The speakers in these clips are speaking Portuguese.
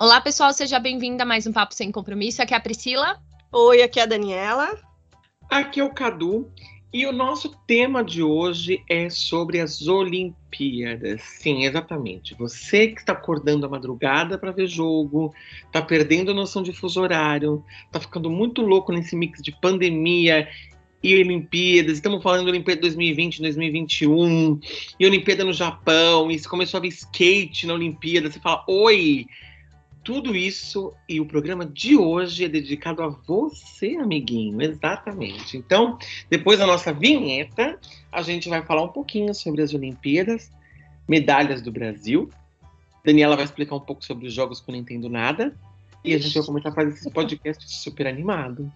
Olá, pessoal, seja bem-vinda a mais um Papo Sem Compromisso. Aqui é a Priscila. Oi, aqui é a Daniela. Aqui é o Cadu. E o nosso tema de hoje é sobre as Olimpíadas. Sim, exatamente. Você que está acordando à madrugada para ver jogo, está perdendo a noção de fuso horário, está ficando muito louco nesse mix de pandemia e Olimpíadas. Estamos falando de Olimpíada 2020, 2021, e Olimpíada no Japão, e você começou a ver skate na Olimpíada. Você fala, oi! Tudo isso e o programa de hoje é dedicado a você, amiguinho, exatamente. Então, depois da nossa vinheta, a gente vai falar um pouquinho sobre as Olimpíadas, medalhas do Brasil. Daniela vai explicar um pouco sobre os jogos que eu não entendo nada. E a gente vai começar a fazer esse podcast super animado.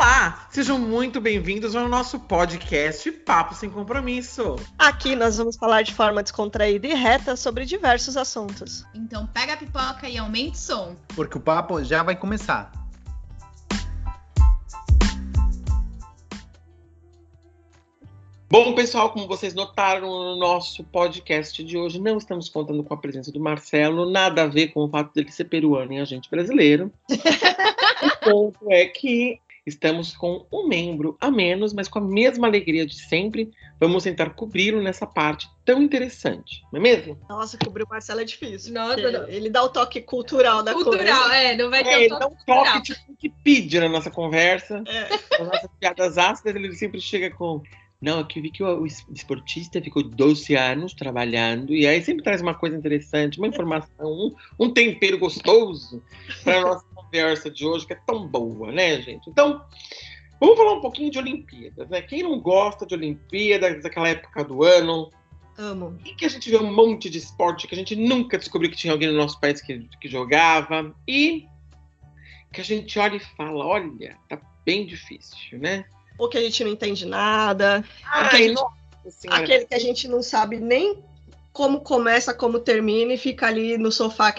Olá, sejam muito bem-vindos ao nosso podcast Papo Sem Compromisso. Aqui nós vamos falar de forma descontraída e reta sobre diversos assuntos. Então pega a pipoca e aumente o som. Porque o papo já vai começar. Bom, pessoal, como vocês notaram no nosso podcast de hoje, não estamos contando com a presença do Marcelo, nada a ver com o fato dele ser peruano e a gente brasileiro. o ponto é que Estamos com um membro a menos, mas com a mesma alegria de sempre. Vamos tentar cobri-lo nessa parte tão interessante, não é mesmo? Nossa, cobrir o Marcelo é difícil. Nossa, ele dá o toque cultural da cultural, coisa. Cultural, é, não vai ter é, ele toque dá um cultural. toque tipo Wikipedia na nossa conversa. É. Nas nossas piadas ácidas, ele sempre chega com. Não, aqui eu vi que o, o esportista ficou 12 anos trabalhando, e aí sempre traz uma coisa interessante, uma informação, um, um tempero gostoso para a nossa conversa de hoje, que é tão boa, né, gente? Então, vamos falar um pouquinho de Olimpíadas, né? Quem não gosta de Olimpíadas, daquela época do ano, Amo. e que a gente vê um monte de esporte que a gente nunca descobriu que tinha alguém no nosso país que, que jogava, e que a gente olha e fala, olha, tá bem difícil, né? Ou que a gente não entende nada. Ai, gente-. Aquele que a gente não sabe nem como começa, como termina e fica ali no sofá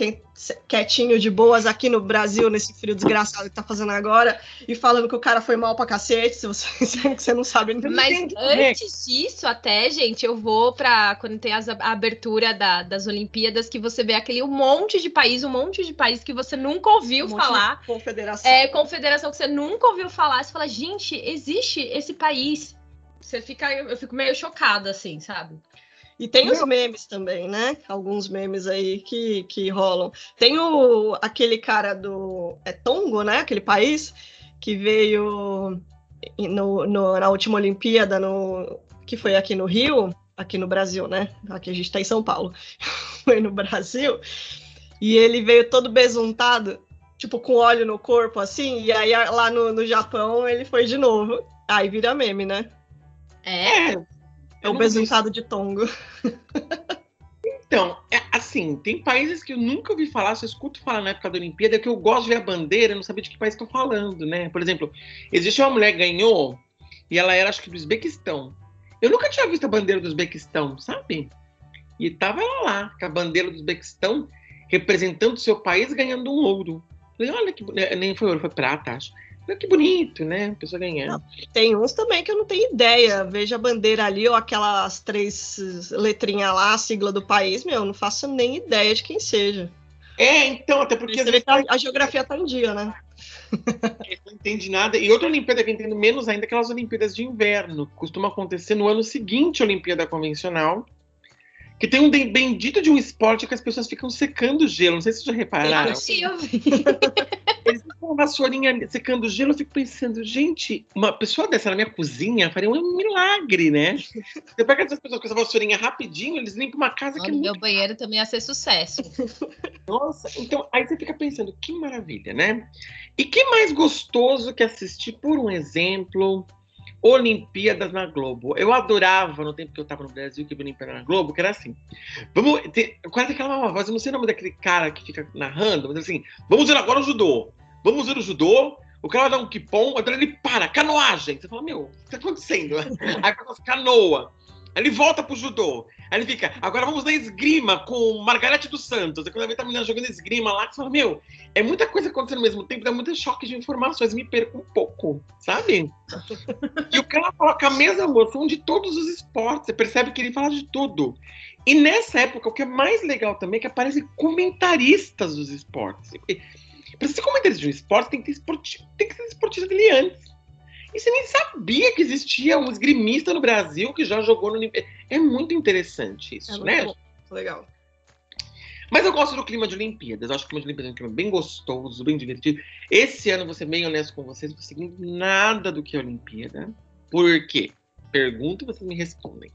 quietinho, de boas, aqui no Brasil, nesse frio desgraçado que tá fazendo agora, e falando que o cara foi mal pra cacete, se você, você não sabe nem Mas antes disso, até, gente, eu vou pra. Quando tem as- a abertura da- das Olimpíadas, que você vê aquele um monte de país, um monte de país que você nunca ouviu um falar. Confederação. É, confederação que você nunca ouviu falar. Você fala, gente, existe esse país. Você fica. Eu fico meio chocada, assim, sabe? E tem os memes também, né? Alguns memes aí que, que rolam. Tem o, aquele cara do. É Tongo, né? Aquele país que veio no, no- na última Olimpíada, no, que foi aqui no Rio, aqui no Brasil, né? Aqui a gente tá em São Paulo. foi no Brasil. E ele veio todo besuntado, tipo com óleo no corpo, assim. E aí lá no, no Japão ele foi de novo. Aí vira meme, né? É. É, o besuntado de Tongo. Então, é, assim, tem países que eu nunca ouvi falar, só escuto falar na época da Olimpíada, que eu gosto de ver a bandeira, não sabia de que país estou falando, né? Por exemplo, existe uma mulher que ganhou e ela era, acho que do Uzbequistão. Eu nunca tinha visto a bandeira do Uzbequistão, sabe? E tava ela lá, com a bandeira do Uzbequistão, representando o seu país, ganhando um ouro. Falei, olha que. Nem foi ouro, foi prata, acho. Que bonito, né? A pessoa ganhando. Tem uns também que eu não tenho ideia. Veja a bandeira ali, ou aquelas três letrinhas lá, a sigla do país, meu, eu não faço nem ideia de quem seja. É, então, até porque vezes a, a geografia tá em dia, né? não entende nada. E outra Olimpíada que eu entendo menos ainda, é aquelas Olimpíadas de inverno. Costuma acontecer no ano seguinte à Olimpíada Convencional. Que tem um bendito de um esporte que as pessoas ficam secando gelo. Não sei se vocês já repararam. Impossível. Eles ficam com uma vassourinha secando gelo. Eu fico pensando, gente, uma pessoa dessa na minha cozinha faria um milagre, né? Você pega essas pessoas com essa vassourinha rapidinho, eles limpam uma casa que é No muito meu banheiro também ia ser sucesso. Nossa, então aí você fica pensando, que maravilha, né? E que mais gostoso que assistir, por um exemplo, Olimpíadas na Globo. Eu adorava, no tempo que eu tava no Brasil, que vi Olimpíada na Globo, que era assim. Vamos ter, quase aquela voz, eu não sei o nome daquele cara que fica narrando, mas assim, vamos ver agora o judô. Vamos ver o judô. O cara dar um aí ele para, canoagem. Você fala, meu, o que tá acontecendo? Aí faz canoa. Ele volta pro judô. Aí ele fica, agora vamos na esgrima com Margarete dos Santos. Aí quando ele tá menina jogando esgrima lá, que fala, meu, é muita coisa acontecendo ao mesmo tempo, dá muito choque de informações, me perco um pouco, sabe? e o cara coloca a mesma emoção de todos os esportes, você percebe que ele fala de tudo. E nessa época, o que é mais legal também é que aparecem comentaristas dos esportes. Para ser comentarista de um esporte, tem que tem que ser esportista dele antes. E você nem sabia que existia um esgrimista no Brasil que já jogou no É muito interessante isso, é né? Bom. Legal. Mas eu gosto do clima de Olimpíadas. Eu acho que o clima de Olimpíadas é um clima bem gostoso, bem divertido. Esse ano, vou ser bem honesto com vocês, não seguindo nada do que é Olimpíada. Por quê? Pergunto e vocês me respondem.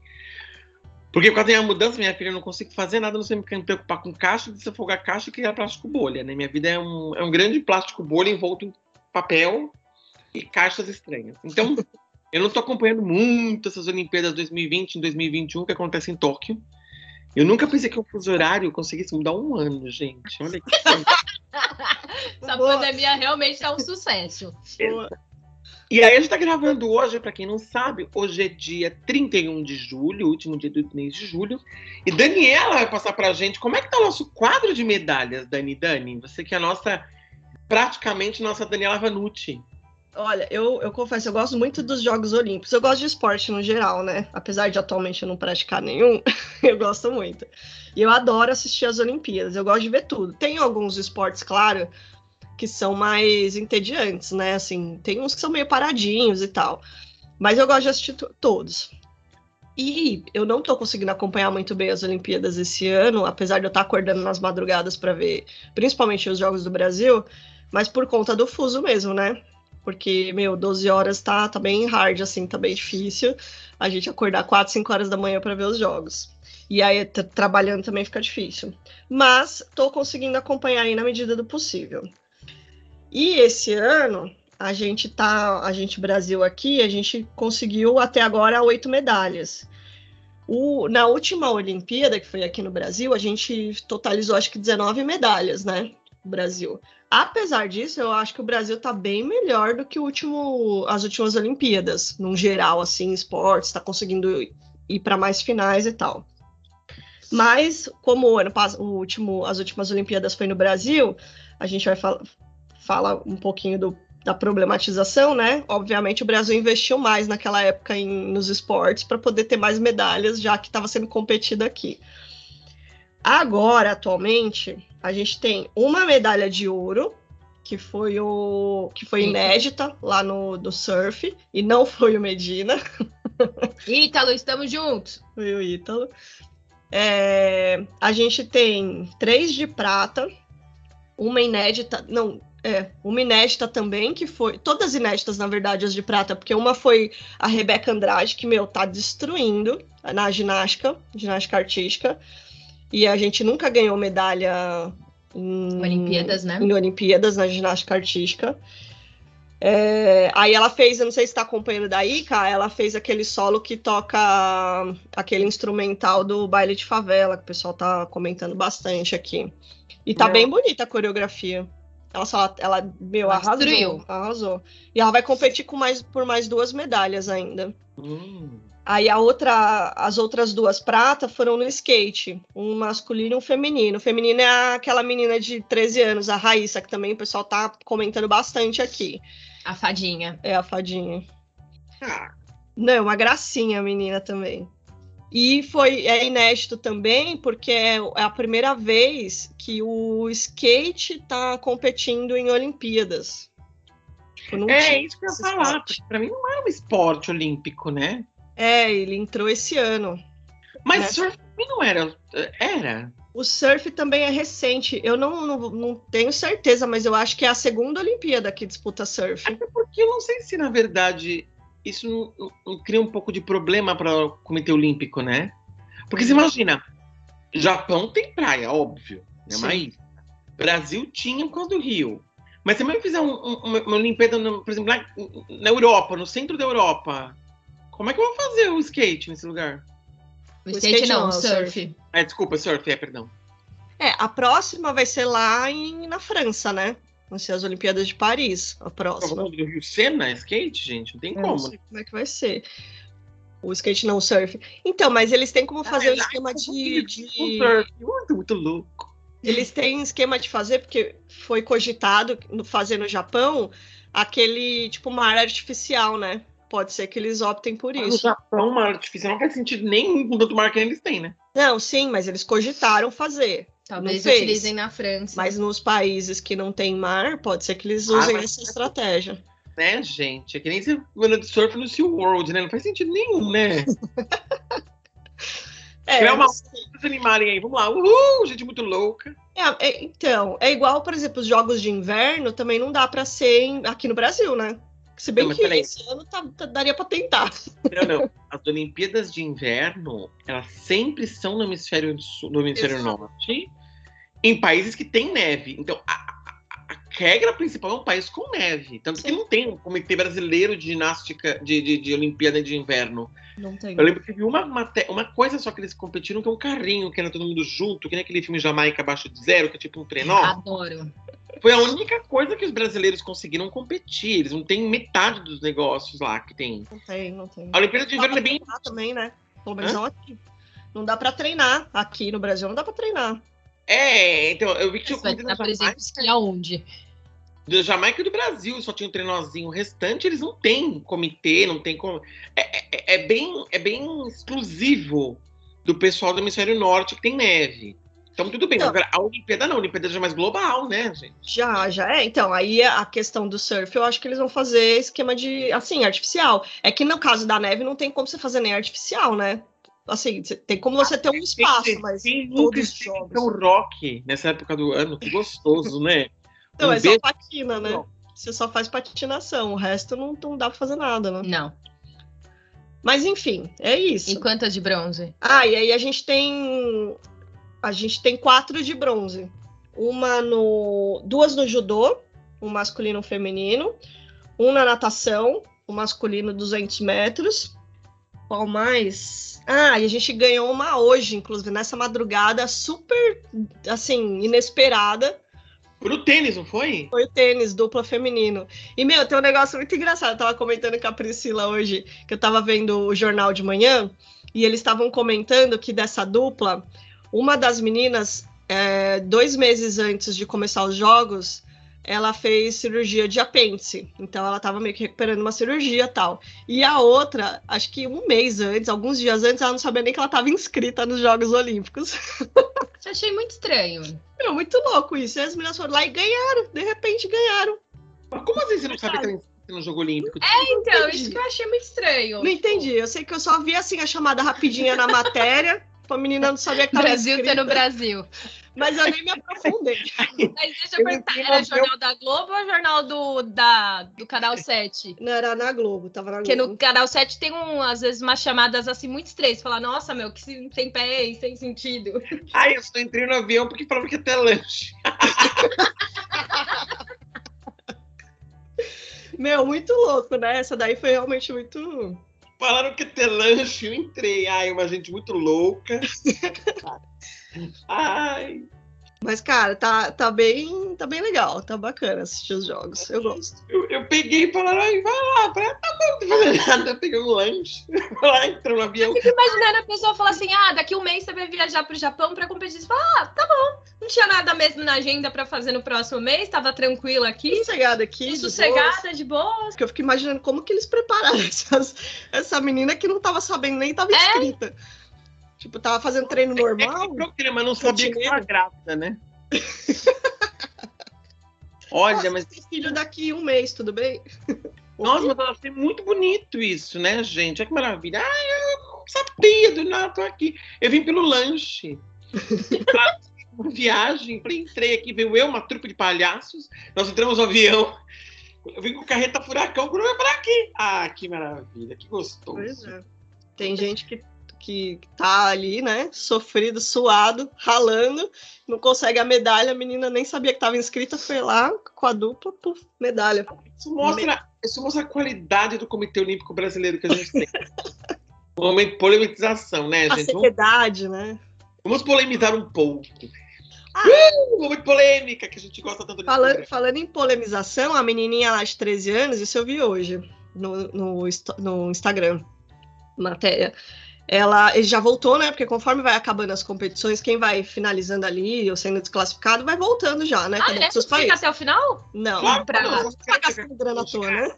Porque por causa da minha mudança, minha filha, eu não consigo fazer nada, não sei me preocupar com caixa, desafogar caixa e criar plástico bolha, né? Minha vida é um, é um grande plástico bolha envolto em papel e caixas estranhas. Então, eu não estou acompanhando muito essas Olimpíadas 2020 e 2021 que acontecem em Tóquio. Eu nunca pensei que o fuso horário conseguisse mudar um ano, gente. Olha que Essa pandemia realmente está um sucesso. E aí a gente está gravando hoje, para quem não sabe, hoje é dia 31 de julho, último dia do mês de julho. E Daniela vai passar para a gente como é que tá o nosso quadro de medalhas, Dani Dani. Você que é a nossa, praticamente nossa Daniela Vanucci. Olha, eu, eu confesso, eu gosto muito dos Jogos Olímpicos. Eu gosto de esporte no geral, né? Apesar de atualmente eu não praticar nenhum, eu gosto muito. E eu adoro assistir as Olimpíadas, eu gosto de ver tudo. Tem alguns esportes, claro, que são mais entediantes, né? Assim, tem uns que são meio paradinhos e tal. Mas eu gosto de assistir todos. E eu não tô conseguindo acompanhar muito bem as Olimpíadas esse ano, apesar de eu estar acordando nas madrugadas para ver, principalmente os Jogos do Brasil, mas por conta do fuso mesmo, né? Porque, meu, 12 horas tá, tá bem hard, assim, tá bem difícil a gente acordar 4, 5 horas da manhã para ver os jogos. E aí, trabalhando também fica difícil. Mas tô conseguindo acompanhar aí na medida do possível. E esse ano, a gente tá, a gente Brasil aqui, a gente conseguiu até agora oito medalhas. O, na última Olimpíada, que foi aqui no Brasil, a gente totalizou acho que 19 medalhas, né? Brasil. Apesar disso, eu acho que o Brasil está bem melhor do que último, as últimas Olimpíadas, num geral, assim, esportes, está conseguindo ir para mais finais e tal. Mas, como o ano o último, as últimas Olimpíadas foi no Brasil, a gente vai fal falar um pouquinho do, da problematização, né? Obviamente, o Brasil investiu mais naquela época em, nos esportes para poder ter mais medalhas, já que estava sendo competido aqui. Agora, atualmente, a gente tem uma medalha de ouro, que foi o que foi inédita lá no do surf, e não foi o Medina. Ítalo, estamos juntos. Foi o Ítalo. É, a gente tem três de prata, uma inédita, não, é, uma inédita também, que foi. Todas inéditas, na verdade, as de prata, porque uma foi a Rebeca Andrade, que, meu, tá destruindo na ginástica, ginástica artística. E a gente nunca ganhou medalha em Olimpíadas, né? Em Olimpíadas, na ginástica artística. É, aí ela fez, eu não sei se está acompanhando daí, cara, ela fez aquele solo que toca aquele instrumental do baile de favela, que o pessoal tá comentando bastante aqui. E tá bem bonita a coreografia. Ela só, ela, meu, ela arrasou, arrasou. E ela vai competir com mais, por mais duas medalhas ainda. Hum. Aí a outra, as outras duas pratas foram no skate, um masculino e um feminino. O feminino é aquela menina de 13 anos, a Raíssa, que também o pessoal tá comentando bastante aqui. A fadinha. É, a fadinha. Ah. Não, uma gracinha a menina também. E foi é inédito também, porque é, é a primeira vez que o skate está competindo em Olimpíadas. Tipo, é isso que eu ia falar. Para mim não era um esporte olímpico, né? É, ele entrou esse ano. Mas né? surf não era. Era. O surf também é recente. Eu não, não, não, tenho certeza, mas eu acho que é a segunda Olimpíada que disputa surf. Até porque eu não sei se, na verdade, isso não, não, cria um pouco de problema para o Comitê Olímpico, né? Porque você imagina, Japão tem praia, óbvio, né? Mas Brasil tinha por causa do Rio. Mas se também fizer um, um, uma, uma Olimpíada, por exemplo, na, na Europa, no centro da Europa, como é que eu vou fazer o skate nesse lugar? O, o skate, skate, não, não o surf. surf. É, desculpa, surf, é, perdão. É, a próxima vai ser lá em, na França, né? Vão ser as Olimpíadas de Paris, a próxima. O Rio Sena skate, gente? Não tem como. Não sei como é que vai ser. O skate não, o surf. Então, mas eles têm como fazer Ah, um esquema de, de- Um surf, Muito, muito louco. Eles têm esquema de fazer, porque foi cogitado no- fazer no Japão aquele tipo mar artificial, né? Pode ser que eles optem por Mas No isso. Japão, mar artificial não faz sentido nenhum com o tanto mar que eles têm, né? Não, sim, mas eles cogitaram fazer. Talvez utilizem na França. Mas nos países que não tem mar, pode ser que eles Ah, usem mas- essa estratégia. Né, gente? É que nem você anda de surf no Sea World, né? Não faz sentido nenhum, né? É, Criar uma mas- Vocês animarem aí, vamos lá. Uhul, gente muito louca. é, é, então, é igual, por exemplo, os jogos de inverno também não dá para ser em- aqui no Brasil, né? Se bem Não, que peraí. esse ano tá- tá- daria para tentar. Não, não. As Olimpíadas de Inverno, elas sempre são no hemisfério, sul, no hemisfério Exato. norte, em países que tem neve. Então, a regra principal é um país com neve. Tanto que Sim. não tem um comitê brasileiro de ginástica, de, de, de Olimpíada de Inverno. Não tem. Eu lembro que teve uma, uma coisa só que eles competiram, que é um carrinho, que era todo mundo junto, que nem aquele filme Jamaica Abaixo de Zero, que é tipo um trenó. Adoro. Foi a única coisa que os brasileiros conseguiram competir. Eles não têm metade dos negócios lá que tem. Não tem, não tem. A Olimpíada de Inverno é bem também, né? Pelo menos não aqui. Não dá pra treinar. Aqui no Brasil não dá pra treinar. É, então, eu vi que tinha Vai comida estar da Jamaica, presente esqui aonde? Da Jamaica e do Brasil, só tinha um trenozinho. O restante, eles não têm comitê, não tem como. É, é- é bem, é bem exclusivo do pessoal do hemisfério norte que tem neve. Então, tudo bem. Não. Agora, a Olimpíada não, a Olimpíada já é mais global, né, gente? Já, já é. Então, aí a questão do surf, eu acho que eles vão fazer esquema de, assim, artificial. É que no caso da neve não tem como você fazer nem artificial, né? Assim, tem como você ter um espaço, Quem- mas quem todos os jogos. São Rock nessa época do ano? Que gostoso, né? Não, Um é só beijo- patina, né? Não. Você só faz patinação, o resto não, não dá pra fazer nada, né? Não. Mas enfim, é isso. E quantas de bronze? Ah, e aí a gente tem. A gente tem quatro de bronze. Uma no. Duas no judô, um masculino e um feminino. Um na natação, o masculino 200 metros. Qual mais? Ah, e a gente ganhou uma hoje, inclusive, nessa madrugada, super, assim, inesperada. Pro tênis, não foi? Foi o tênis, dupla feminino. E, meu, tem um negócio muito engraçado. Eu tava comentando com a Priscila hoje, que eu tava vendo o jornal de manhã, e eles estavam comentando que dessa dupla, uma das meninas, é, dois meses antes de começar os jogos, ela fez cirurgia de apêndice. Então ela tava meio que recuperando uma cirurgia e tal. E a outra, acho que um mês antes, alguns dias antes, ela não sabia nem que ela tava inscrita nos Jogos Olímpicos. Eu achei muito estranho. Meu, muito louco isso. E as meninas foram lá e ganharam, de repente ganharam. Mas como assim você não sabe que no jogo olímpico? Então, entendi. isso que eu achei muito estranho. Não entendi. Eu sei que eu só vi assim a chamada rapidinha na matéria. A menina não sabia que tava Brasil inscrita, tá no Brasil. Mas eu nem me aprofundei. Mas deixa eu Eu perguntar, era jornal da Globo ou jornal do, da, do Canal 7? Não era na Globo, tava na Porque Globo. no Canal 7 tem, um, às vezes, umas chamadas assim muito estranhas. Falar, nossa, meu, que sem, pé e sem sentido. Ai, eu só entrei no avião porque falaram que ia ter lanche. Meu, muito louco, né? Essa daí foi realmente muito. Falaram que ter lanche, eu entrei. Ai, uma gente muito louca. Ai, Mas, cara, tá, tá, bem, tá bem legal. Tá bacana assistir os jogos. Eu gosto. eu, eu peguei e falaram, ai, vai lá. Eu ah, tá bom, não fazendo nada. Eu peguei um lanche. Lá, entrou no avião. Fico imaginando a pessoa falar assim: ah, daqui um mês você vai viajar pro Japão pra competir. Você fala, ah, tá bom. Não tinha nada mesmo na agenda pra fazer no próximo mês, tava tranquila aqui. Sossegada aqui. De boas. sossegada, de boa. Porque eu fico imaginando como que eles prepararam essas, essa menina que não tava sabendo nem tava É? inscrita. Tipo, tava fazendo treino normal. É programa, não sabia que tava grávida, né? Olha, mas Tem filho daqui um mês, tudo bem? Nossa, mas eu achei muito bonito isso, né, gente? Olha que maravilha. Ai, eu não sabia do nada, tô aqui. Eu vim pelo lanche. Pra uma viagem. Entrei aqui, veio eu, uma trupe de palhaços. Nós entramos no avião. Eu vim com carreta furacão, para aqui. Ah, que maravilha, que gostoso. Pois é. Tem gente que, que tá ali, né? Sofrido, suado, ralando, não consegue a medalha. A menina nem sabia que tava inscrita, foi lá com a dupla, puf, medalha. Isso mostra, isso mostra a qualidade do Comitê Olímpico Brasileiro que a gente tem. Um momento de polemização, né, A gente? Vamos, seriedade, né? vamos polemizar um pouco. Ah. Uh, momento polêmica, que a gente gosta tanto de Falando, falando em polemização, a menininha lá de 13 anos, isso eu vi hoje no, no, no Instagram. matéria. Ela ele já voltou, né? Porque conforme vai acabando as competições, quem vai finalizando ali ou sendo desclassificado vai voltando já, né? Ah, é? seus Fica países. até o final? Não, Claro, pra não, não gastando grana à toa, né?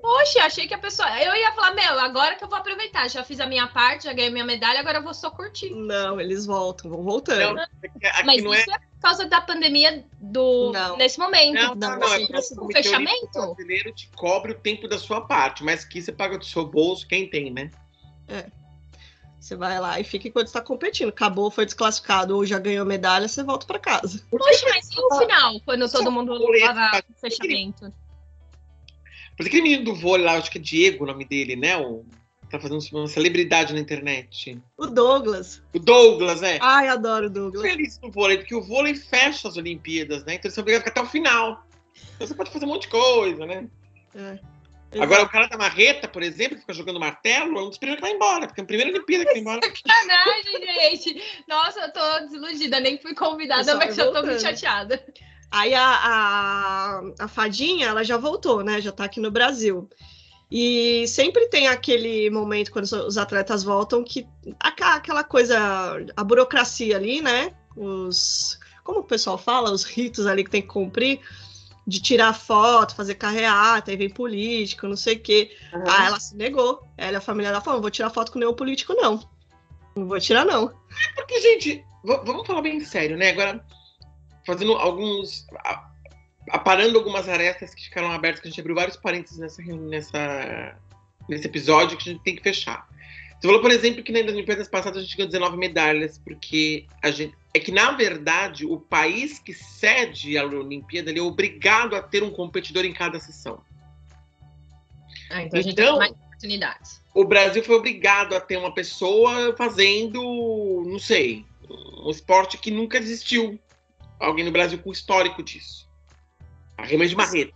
Poxa, achei que a pessoa. Eu ia falar, meu, agora que eu vou aproveitar. Já fiz a minha parte, já ganhei minha medalha, agora eu vou só curtir. Não, eles voltam, vão voltando. Não, aqui, aqui Mas não isso é. é por causa da pandemia do Não. nesse momento. Não, Não, não, não, é assim, porque assim, o o fechamento? brasileiro te cobre o tempo da sua parte, mas que você paga do seu bolso, quem tem, né? Você vai lá e fica enquanto está competindo. Acabou, foi desclassificado ou já ganhou medalha, você volta para casa. Poxa, mas e o final, quando Só todo mundo tá? o fechamento? Mas aquele menino do vôlei lá, acho que é Diego o nome dele, né? O, tá fazendo uma celebridade na internet. O Douglas. O Douglas, é. Ai, adoro o Douglas. feliz no vôlei, porque o vôlei fecha as Olimpíadas, né? Então eles são obrigados a ficar até o final. Então você pode fazer um monte de coisa, né? É. Agora, o cara da marreta, por exemplo, que fica jogando martelo, é um dos primeiros que vai embora, porque é a primeira Olimpíada que vai embora. Sacanagem, gente. Nossa, eu tô desiludida, nem fui convidada, mas eu tô muito chateada. Aí a, a, a fadinha, ela já voltou, né? Já tá aqui no Brasil. E sempre tem aquele momento quando os atletas voltam que aquela coisa, a burocracia ali, né? Os, como o pessoal fala, os ritos ali que tem que cumprir, de tirar foto, fazer carreata, aí vem político, não sei o quê. Ah, ela se negou. Ela a família dela falou: não vou tirar foto com nenhum político, não. Não vou tirar, não. Porque, gente, vamos falar bem sério, né? Agora, fazendo alguns. aparando algumas arestas que ficaram abertas, que a gente abriu vários parênteses nessa, nessa, nesse episódio que a gente tem que fechar. Você falou, por exemplo, que nas Olimpíadas passadas a gente ganhou 19 medalhas, porque a gente. É que, na verdade, o país que cede a Olimpíada é obrigado a ter um competidor em cada sessão. Ah, então a gente Então- tem mais oportunidades. o Brasil foi obrigado a ter uma pessoa fazendo, não sei, um esporte que nunca existiu. Alguém no Brasil com histórico disso. Arremesso de marreta.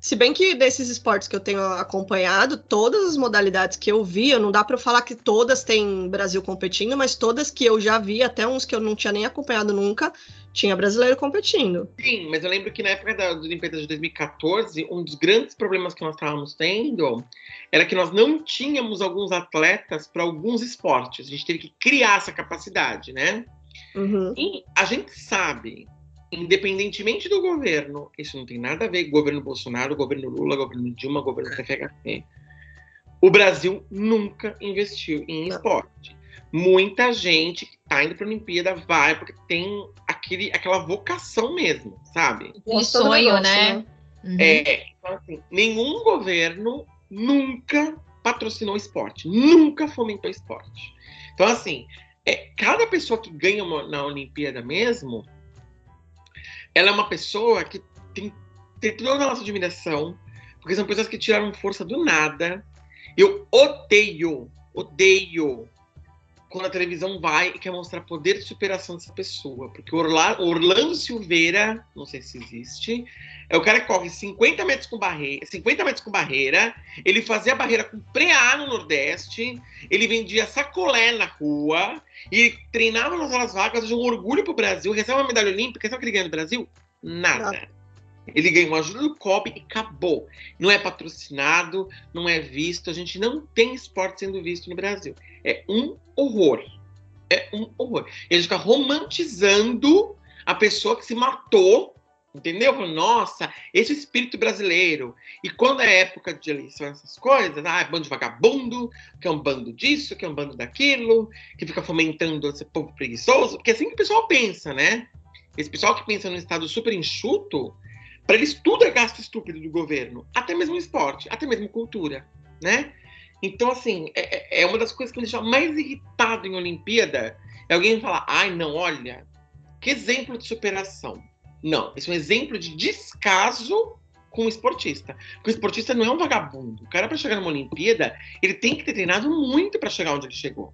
Se bem que desses esportes que eu tenho acompanhado, todas as modalidades que eu vi, eu não dá para falar que todas têm Brasil competindo, mas todas que eu já vi, até uns que eu não tinha nem acompanhado nunca, tinha brasileiro competindo. Sim, mas eu lembro que na época da das Olimpíadas de 2014, um dos grandes problemas que nós estávamos tendo era que nós não tínhamos alguns atletas para alguns esportes. A gente teve que criar essa capacidade, né? Uhum. E a gente sabe, independentemente do governo, isso não tem nada a ver com o governo Bolsonaro, governo Lula, governo Dilma, governo TFHC. O Brasil nunca investiu em esporte. Muita gente que está indo para a Olimpíada vai porque tem aquele, aquela vocação mesmo, sabe? Um sonho, negócio, né? Uhum. É, então, assim, nenhum governo nunca patrocinou esporte, nunca fomentou esporte. Então, assim, é, cada pessoa que ganha uma- na Olimpíada mesmo, ela é uma pessoa que tem, tem toda a nossa admiração, porque são pessoas que tiraram força do nada. Eu odeio, odeio quando a televisão vai e quer mostrar poder de superação dessa pessoa. Porque o Orla- Orlando Silveira, não sei se existe, é o cara que corre 50 metros com barreira, 50 metros com barreira, ele fazia barreira com pré-A no Nordeste, ele vendia sacolé na rua, e treinava nas horas vagas, é um orgulho pro Brasil, recebe uma medalha olímpica, sabe o que ele ganha no Brasil? Nada. Nada. Ele ganha uma ajuda do COB e acabou. Não é patrocinado, não é visto, a gente não tem esporte sendo visto no Brasil. É um horror. É um horror. E gente fica romantizando a pessoa que se matou Entendeu? Nossa, esse espírito brasileiro. E quando é época de eleição, essas coisas, ah, é bando de vagabundo, que é um bando disso, que é um bando daquilo, que fica fomentando esse povo preguiçoso, porque é assim que o pessoal pensa, né? Esse pessoal que pensa num estado super enxuto, para eles tudo é gasto estúpido do governo, até mesmo esporte, até mesmo cultura, né? Então, assim, é, é uma das coisas que me deixa mais irritado em Olimpíada, é alguém falar, ai, não, olha, que exemplo de superação. Não, esse é um exemplo de descaso com o esportista. Porque o esportista não é um vagabundo. O cara, para chegar numa Olimpíada, ele tem que ter treinado muito para chegar onde ele chegou.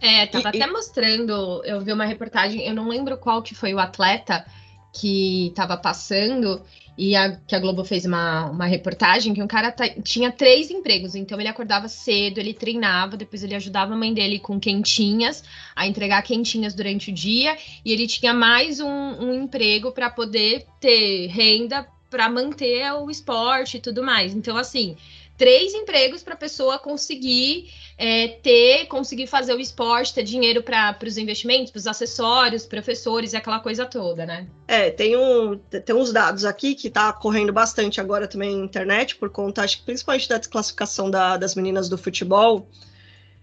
É, tava E- até mostrando, eu vi uma reportagem, eu não lembro qual que foi o atleta que tava passando, e a, que a Globo fez uma, uma reportagem que um cara tinha três empregos, então ele acordava cedo, ele treinava, depois ele ajudava a mãe dele com quentinhas, a entregar quentinhas durante o dia, e ele tinha mais um, um emprego para poder ter renda para manter o esporte e tudo mais. Então, assim, três empregos para a pessoa conseguir é, ter, conseguir fazer o esporte, ter dinheiro para os investimentos, para os acessórios, professores aquela coisa toda, né? É, tem, um, tem uns dados aqui que está correndo bastante agora também na internet, por conta, acho que principalmente da desclassificação da, das meninas do futebol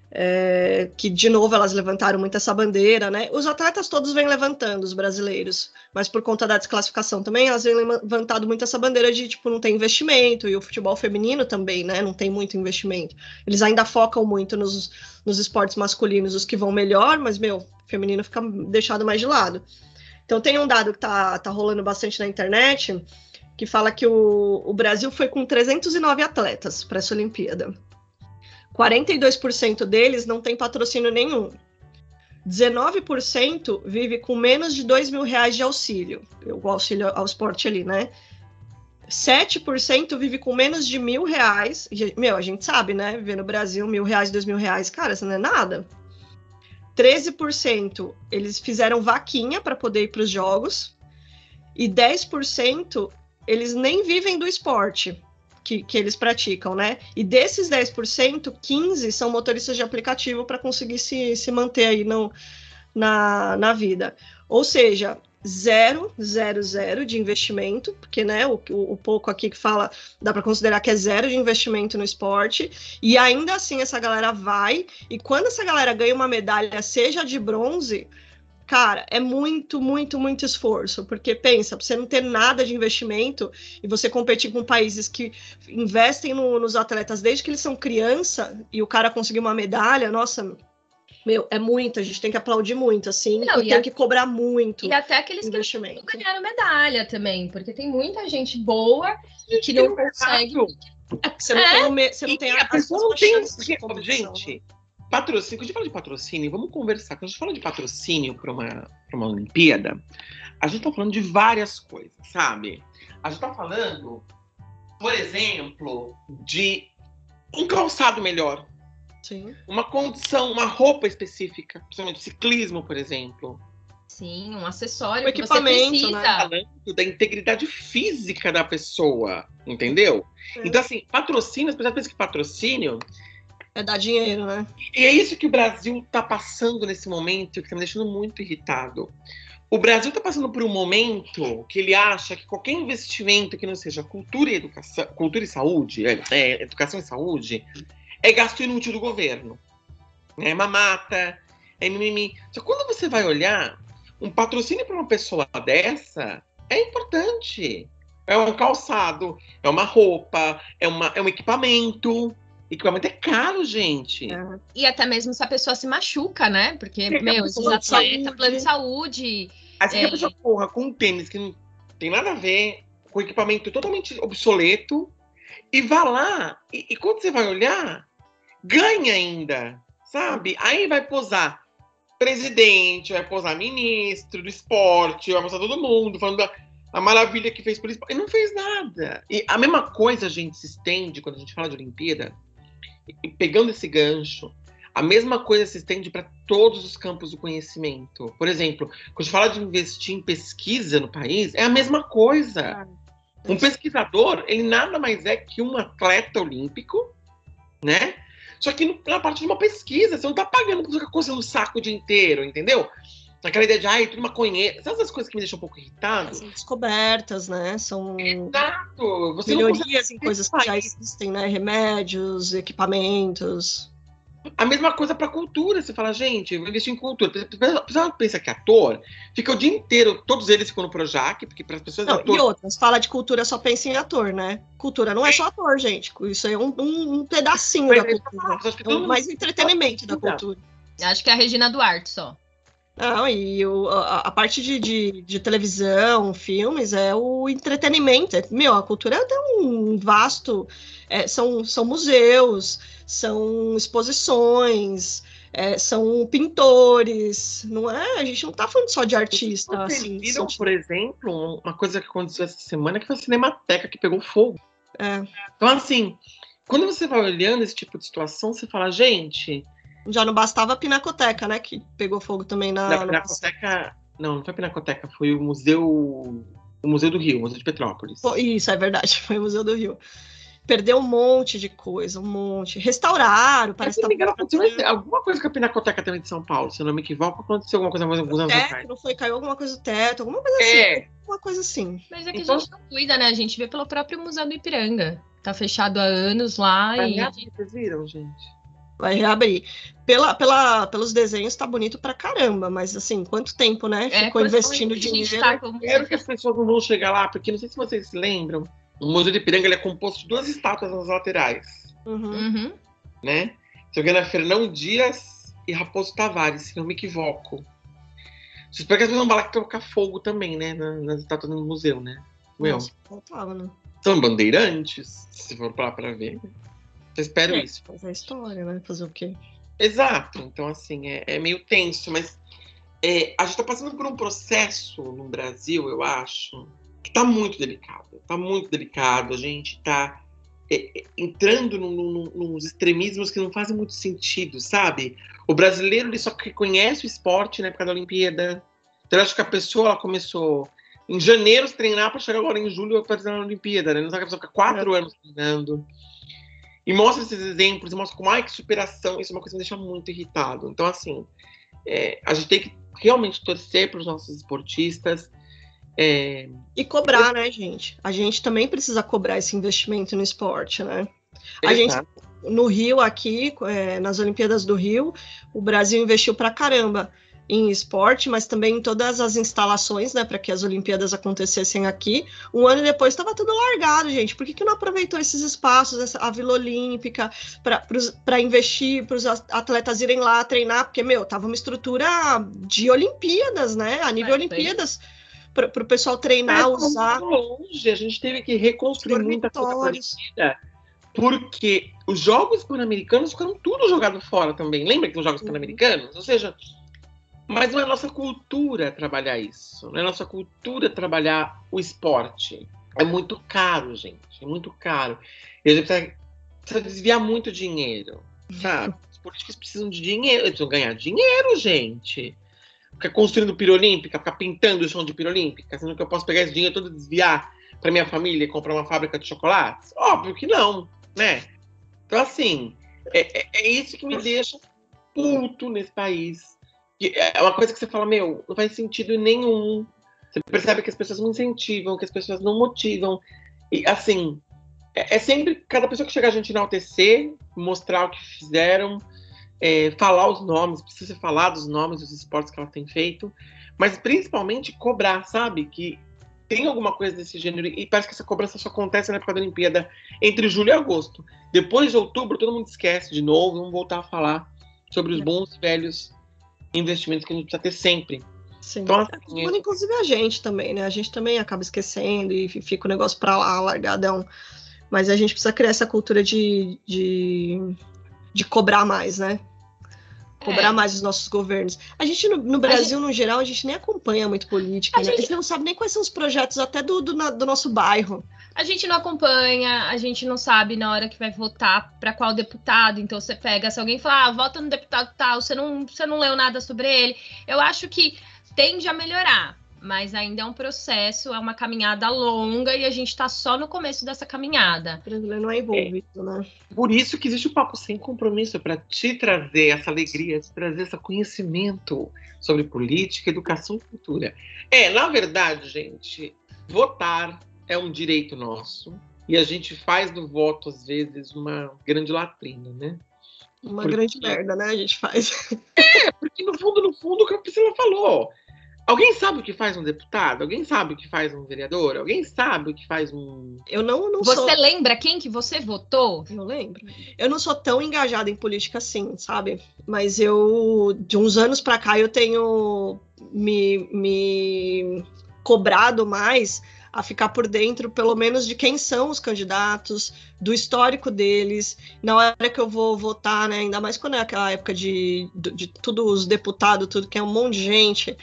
é, que de novo elas levantaram muito essa bandeira, né? Os atletas todos vêm levantando, os brasileiros, mas por conta da desclassificação também, elas vêm levantando muito essa bandeira de tipo não tem investimento e o futebol feminino também, né? Não tem muito investimento. Eles ainda focam muito nos, nos esportes masculinos, os que vão melhor, mas meu, feminino fica deixado mais de lado. Então tem um dado que tá, tá rolando bastante na internet que fala que o, o Brasil foi com 309 atletas para essa Olimpíada. 42% deles não tem patrocínio nenhum. 19% vive com menos de 2 mil reais de auxílio, o auxílio ao esporte ali, né? 7% vive com menos de mil reais. Meu, a gente sabe, né? Viver no Brasil, mil reais, dois mil reais, cara, isso não é nada. 13% eles fizeram vaquinha para poder ir para os jogos. E 10% eles nem vivem do esporte que, que eles praticam, né? E desses 10%, 15% são motoristas de aplicativo para conseguir se, se manter aí no, na, na vida. Ou seja, zero, zero, zero de investimento, porque né, o, o, pouco aqui que fala, dá para considerar que é zero de investimento no esporte, e ainda assim essa galera vai, e quando essa galera ganha uma medalha, seja de bronze, cara, é muito, muito, muito esforço, porque pensa, você não ter nada de investimento e você competir com países que investem no, nos atletas desde que eles são criança e o cara conseguir uma medalha, nossa, meu, é muito, a gente tem que aplaudir muito, assim, não, e tem a... que cobrar muito. E até aqueles investimento. que ganharam medalha também, porque tem muita gente boa e que não consegue. Você não é. tem, você não tem a, a pessoa não tem. Gente, Patrocínio, quando a gente fala de patrocínio, vamos conversar. Quando a gente fala de patrocínio para uma, uma Olimpíada, a gente está falando de várias coisas, sabe? A gente está falando, por exemplo, de um calçado melhor. Sim. Uma condição, uma roupa específica, principalmente ciclismo, por exemplo. Sim, um acessório um equipamento, né? Falando da integridade física da pessoa, entendeu? É. Então, assim, patrocínio, as pessoas pensam que patrocínio é dar dinheiro, né? E é isso que o Brasil está passando nesse momento, que está me deixando muito irritado. O Brasil está passando por um momento que ele acha que qualquer investimento que não seja cultura e educação, cultura e saúde, é, é, educação e saúde, é gasto inútil do governo. É mamata, é mimimi. Só quando você vai olhar, um patrocínio para uma pessoa dessa é importante. É um calçado, é uma roupa, é, uma, é um equipamento. Equipamento é caro, gente. É. E até mesmo se a pessoa se machuca, né? Porque, meu, esses atletas, plano de saúde. Assim é... que a pessoa porra com um tênis que não tem nada a ver, com equipamento totalmente obsoleto, e vá lá, e, e quando você vai olhar, ganha ainda, sabe? Aí vai posar presidente, vai posar ministro do esporte, vai mostrar todo mundo, falando da a maravilha que fez por isso. E não fez nada. E a mesma coisa, gente, se estende quando a gente fala de Olimpíada e pegando esse gancho, a mesma coisa se estende para todos os campos do conhecimento. Por exemplo, quando a gente fala de investir em pesquisa no país, é a mesma coisa. Um pesquisador, ele nada mais é que um atleta olímpico, né? Só que na parte de uma pesquisa, você não está pagando para ficar coçando o saco o dia inteiro, entendeu? Aquela ideia de, ai, tudo maconheiro. Sabe essas coisas que me deixam um pouco irritado? São descobertas, né? São Exato. Você melhorias em coisas que já existem, né? Remédios, equipamentos. A mesma coisa para cultura. Você fala, gente, vou investir em cultura. A pessoa pensa que ator fica o dia inteiro, todos eles ficam no Projac, porque para as pessoas. Não, ator... E outras, fala de cultura, só pensa em ator, né? Cultura não é só ator, gente. Isso é um, um, um pedacinho da cultura. É mais entretenimento da cultura. Acho que é a Regina Duarte só. Não, e o, a, a, parte de, de, de, televisão, filmes, é o entretenimento. É, meu, a cultura é um vasto. É, são, são museus, são exposições, é, são pintores, não é? A gente não está falando só de artista. Vocês assim, viram, por exemplo, uma coisa que aconteceu essa semana que foi a Cinemateca que pegou fogo. É. Então, assim, quando você vai olhando esse tipo de situação, você fala, gente, já não bastava a Pinacoteca, né? Que pegou fogo também na. Na Pinacoteca. Não, não foi a Pinacoteca, foi o Museu. O Museu do Rio, o Museu de Petrópolis. Isso, é verdade, foi o Museu do Rio. perdeu um monte de coisa, um monte. Restauraram, parece que tá aconteceu alguma coisa com a Pinacoteca também de São Paulo, se eu não me equivoco, aconteceu alguma coisa mais alguns anos atrás. Não foi, caiu alguma coisa do teto, alguma coisa é. assim. Alguma coisa assim. Mas é que então... a gente não cuida, né? A gente vê pelo próprio Museu do Ipiranga. Tá fechado há anos lá Mas e. Vocês viram, gente? Vai reabrir. Pela, pela, pelos desenhos tá bonito pra caramba, mas assim, quanto tempo, né? É, Ficou investindo dinheiro. Tá Quero que as pessoas não vão chegar lá, porque não sei se vocês se lembram, o Museu de Ipiranga é composto de duas estátuas nas laterais. Uhum. uhum. Né? Se eu na Fernão Dias e Raposo Tavares, se não me equivoco. Espero que as pessoas não falar que colocar fogo também, né? Nas estátuas do museu, né? Meu. Nossa, faltava, né? São bandeirantes, se for lá para ver. Eu espero é, isso. Fazer a história, né? Fazer o quê? Exato. Então, assim, é, é meio tenso, mas é, a gente está passando por um processo no Brasil, eu acho, que está muito delicado. Está muito delicado. A gente está é, é, entrando num, num, nos extremismos que não fazem muito sentido, sabe? O brasileiro ele só reconhece o esporte na época da Olimpíada. Então, eu acho que a pessoa ela começou em janeiro treinar para chegar agora em julho para na Olimpíada, né? Não sabe que a pessoa fica quatro é. anos treinando. E mostra esses exemplos, e mostra como, ai, que superação. Isso é uma coisa que me deixa muito irritado. Então, assim, é, a gente tem que realmente torcer para os nossos esportistas. É... E cobrar, né, gente? A gente também precisa cobrar esse investimento no esporte, né? A Exato. gente, no Rio, aqui, é, nas Olimpíadas do Rio, o Brasil investiu pra caramba em esporte, mas também em todas as instalações, né, para que as Olimpíadas acontecessem aqui. Um ano depois estava tudo largado, gente. Por que, que não aproveitou esses espaços, essa, a Vila Olímpica, para investir, para os atletas irem lá treinar? Porque, meu, tava uma estrutura de Olimpíadas, né, a nível é, Olimpíadas. Para o pessoal treinar, é, usar. Longe, a gente teve que reconstruir muita coisa porque os Jogos Pan-Americanos ficaram tudo jogado fora também. Lembra que os Jogos uhum. Pan-Americanos? Ou seja, mas não é nossa cultura trabalhar isso. Não é nossa cultura trabalhar o esporte. É muito caro, gente. É muito caro. E a gente precisa, precisa desviar muito dinheiro, sabe? Os políticos precisam de dinheiro. Eles precisam ganhar dinheiro, gente. Ficar construindo pirolímpica, ficar pintando o chão de pirolímpica, sendo que eu posso pegar esse dinheiro todo e desviar para minha família e comprar uma fábrica de chocolates? Óbvio que não, né? Então, assim, é, é, é isso que me deixa puto nesse país é uma coisa que você fala, meu, não faz sentido nenhum. Você percebe que as pessoas não incentivam, que as pessoas não motivam. E assim, é, é sempre cada pessoa que chega a gente enaltecer, mostrar o que fizeram, é, falar os nomes, precisa falar dos nomes dos esportes que ela tem feito, mas principalmente cobrar, sabe? Que tem alguma coisa desse gênero, e parece que essa cobrança só acontece na época da Olimpíada, entre julho e agosto. Depois de outubro, todo mundo esquece de novo, vamos voltar a falar sobre os é. bons velhos investimentos que a gente precisa ter sempre. Sim. Então, assim, é... inclusive a gente também, né? A gente também acaba esquecendo e fica o negócio para lá, largadão. Mas a gente precisa criar essa cultura de, de, de cobrar mais, né? Cobrar é. mais os nossos governos. A gente, no, no Brasil, gente... no geral, a gente nem acompanha muito política, a, né? gente... a gente não sabe nem quais são os projetos até do, do, do nosso bairro a gente não acompanha, a gente não sabe na hora que vai votar para qual deputado. Então você pega, se alguém falar, ah, vota no deputado tal, você não, você não leu nada sobre ele. Eu acho que tende a melhorar, mas ainda é um processo, é uma caminhada longa e a gente está só no começo dessa caminhada. O brasileiro não é envolvido, é. né? Por isso que existe o Papo Sem Compromisso, para te trazer essa alegria, te trazer esse conhecimento sobre política, educação e cultura. É, na verdade, gente, votar é um direito nosso. E a gente faz do voto, às vezes, uma grande latrina, né? Uma porque... grande merda, né? A gente faz. É, porque no fundo, no fundo, o que a Priscila falou. Alguém sabe o que faz um deputado? Alguém sabe o que faz um vereador? Alguém sabe o que faz um. Eu não, não Você sou... lembra quem que você votou? Eu lembro. Eu não sou tão engajada em política assim, sabe? Mas eu, de uns anos para cá, eu tenho me, me cobrado mais a ficar por dentro, pelo menos, de quem são os candidatos, do histórico deles. Na hora que eu vou votar, né, ainda mais quando é aquela época de, de, de todos os deputados, tudo que é um monte de gente.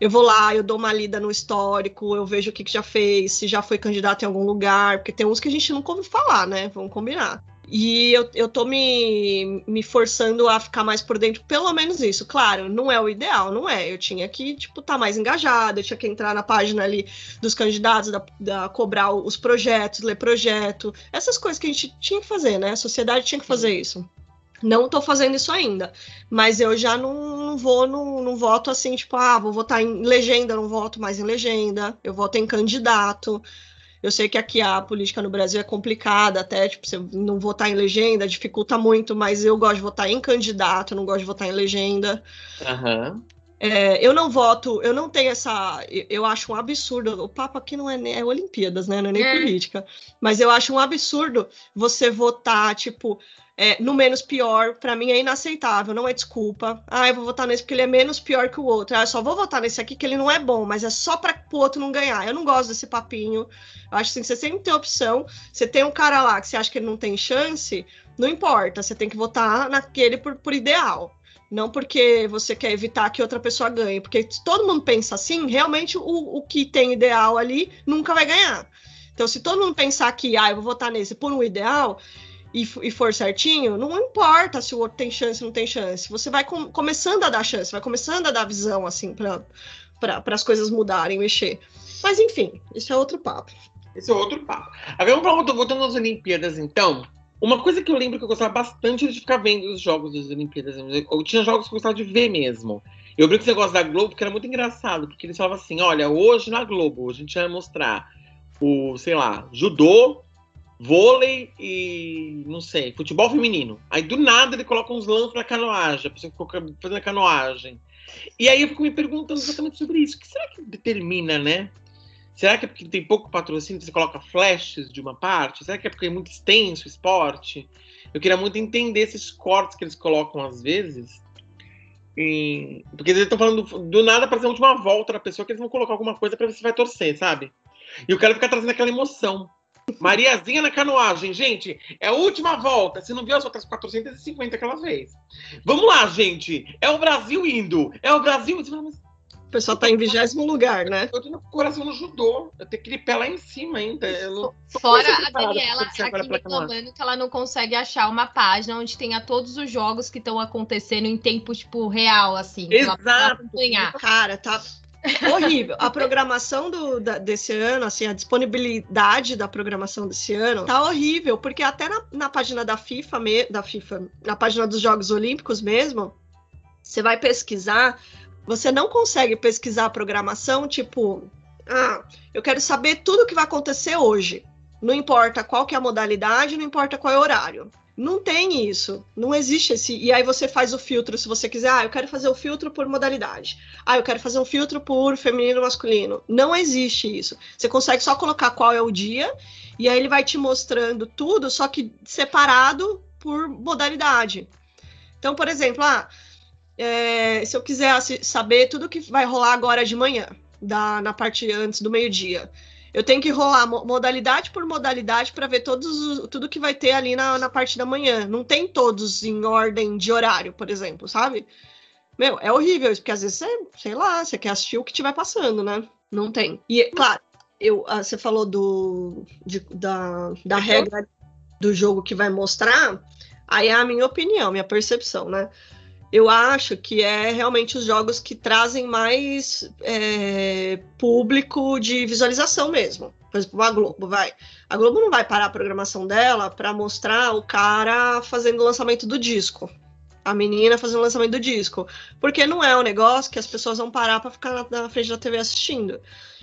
Eu vou lá, eu dou uma lida no histórico, eu vejo o que, que já fez, se já foi candidato em algum lugar, porque tem uns que a gente nunca ouviu falar, né? Vamos combinar. E eu, eu tô me, me forçando a ficar mais por dentro, pelo menos isso. Claro, não é o ideal, não é. Eu tinha que, tipo, estar tá mais engajada, eu tinha que entrar na página ali dos candidatos, da, da, cobrar os projetos, ler projeto, essas coisas que a gente tinha que fazer, né? A sociedade tinha que fazer isso. Não estou fazendo isso ainda, mas eu já não, não vou, não, não voto assim, tipo, ah, vou votar em legenda, não voto mais em legenda, eu voto em candidato. Eu sei que aqui a política no Brasil é complicada, até, tipo, você não votar em legenda dificulta muito, mas eu gosto de votar em candidato, não gosto de votar em legenda. Uhum. É, eu não voto, eu não tenho essa. Eu acho um absurdo. O papo aqui não é, é Olimpíadas, né? Não é nem é. política. Mas eu acho um absurdo você votar, tipo, é, no menos pior, para mim é inaceitável, não é desculpa. Ah, eu vou votar nesse porque ele é menos pior que o outro. Ah, eu só vou votar nesse aqui que ele não é bom, mas é só para o outro não ganhar. Eu não gosto desse papinho. Eu acho assim, que você sempre tem opção. Você tem um cara lá que você acha que ele não tem chance, não importa, você tem que votar naquele por, por ideal. Não porque você quer evitar que outra pessoa ganhe, porque se todo mundo pensa assim, realmente o, o que tem ideal ali nunca vai ganhar. Então, se todo mundo pensar que, ah, eu vou votar nesse por um ideal, e, e, for certinho, não importa se o outro tem chance ou não tem chance. Você vai com, começando a dar chance, vai começando a dar visão, assim, para as coisas mudarem, mexer. Mas, enfim, isso é outro papo. Esse é outro papo. Agora, vamos voltando às Olimpíadas, então. Uma coisa que eu lembro que eu gostava bastante de ficar vendo os jogos das Olimpíadas. Eu tinha jogos que eu gostava de ver mesmo. Eu com esse negócio da Globo, porque era muito engraçado, porque eles falavam assim: olha, hoje na Globo, a gente vai mostrar o, sei lá, judô vôlei e, não sei, futebol feminino. Aí do nada ele coloca uns lances na canoagem, a pessoa ficou fazendo canoagem. E aí eu fico me perguntando exatamente sobre isso. O que será que determina, né? Será que é porque tem pouco patrocínio, você coloca flashes de uma parte? Será que é porque é muito extenso o esporte? Eu queria muito entender esses cortes que eles colocam às vezes. E... Porque eles estão falando do, nada para a última volta da pessoa que eles vão colocar alguma coisa para ver se vai torcer, sabe? E o cara fica trazendo aquela emoção. Mariazinha na canoagem, gente, é a última volta. Você não viu as outras 450 que ela fez. Vamos lá, gente. É o Brasil indo. É o Brasil. O pessoal tá em vigésimo lugar, né? Eu tenho coração no judô. Eu tenho aquele pé lá em cima ainda. Fora a Daniela aqui reclamando que ela não consegue achar uma página onde tenha todos os jogos que estão acontecendo em tempo, tipo, real, assim. Exato. Cara, tá horrível. A programação do, da, desse ano, assim, a disponibilidade da programação desse ano tá horrível, porque até na, na página da FIFA, me, da FIFA, na página dos Jogos Olímpicos mesmo, você vai pesquisar, você não consegue pesquisar a programação, tipo, ah, eu quero saber tudo o que vai acontecer hoje. Não importa qual que é a modalidade, não importa qual é o horário. Não tem isso. Não existe esse. E aí você faz o filtro se você quiser. Ah, eu quero fazer o filtro por modalidade. Ah, eu quero fazer um filtro por feminino masculino. Não existe isso. Você consegue só colocar qual é o dia e aí ele vai te mostrando tudo, só que separado por modalidade. Então, por exemplo, ah, é, se eu quiser saber tudo que vai rolar agora de manhã, da, na parte antes do meio-dia eu tenho que rolar modalidade por modalidade para ver todos, tudo que vai ter ali na, na parte da manhã. Não tem todos em ordem de horário, por exemplo, sabe? Meu, é horrível isso, porque às vezes você, sei lá, você quer assistir o que estiver passando, né? Não tem. E, claro, eu, ah, você falou do, de, da, da regra do jogo que vai mostrar, aí é a minha opinião, minha percepção, né? Eu acho que é realmente os jogos que trazem mais é, público de visualização mesmo. Por exemplo, a Globo vai. A Globo não vai parar a programação dela para mostrar o cara fazendo o lançamento do disco. A menina fazendo o lançamento do disco. Porque não é um negócio que as pessoas vão parar para ficar na, na frente da TV assistindo.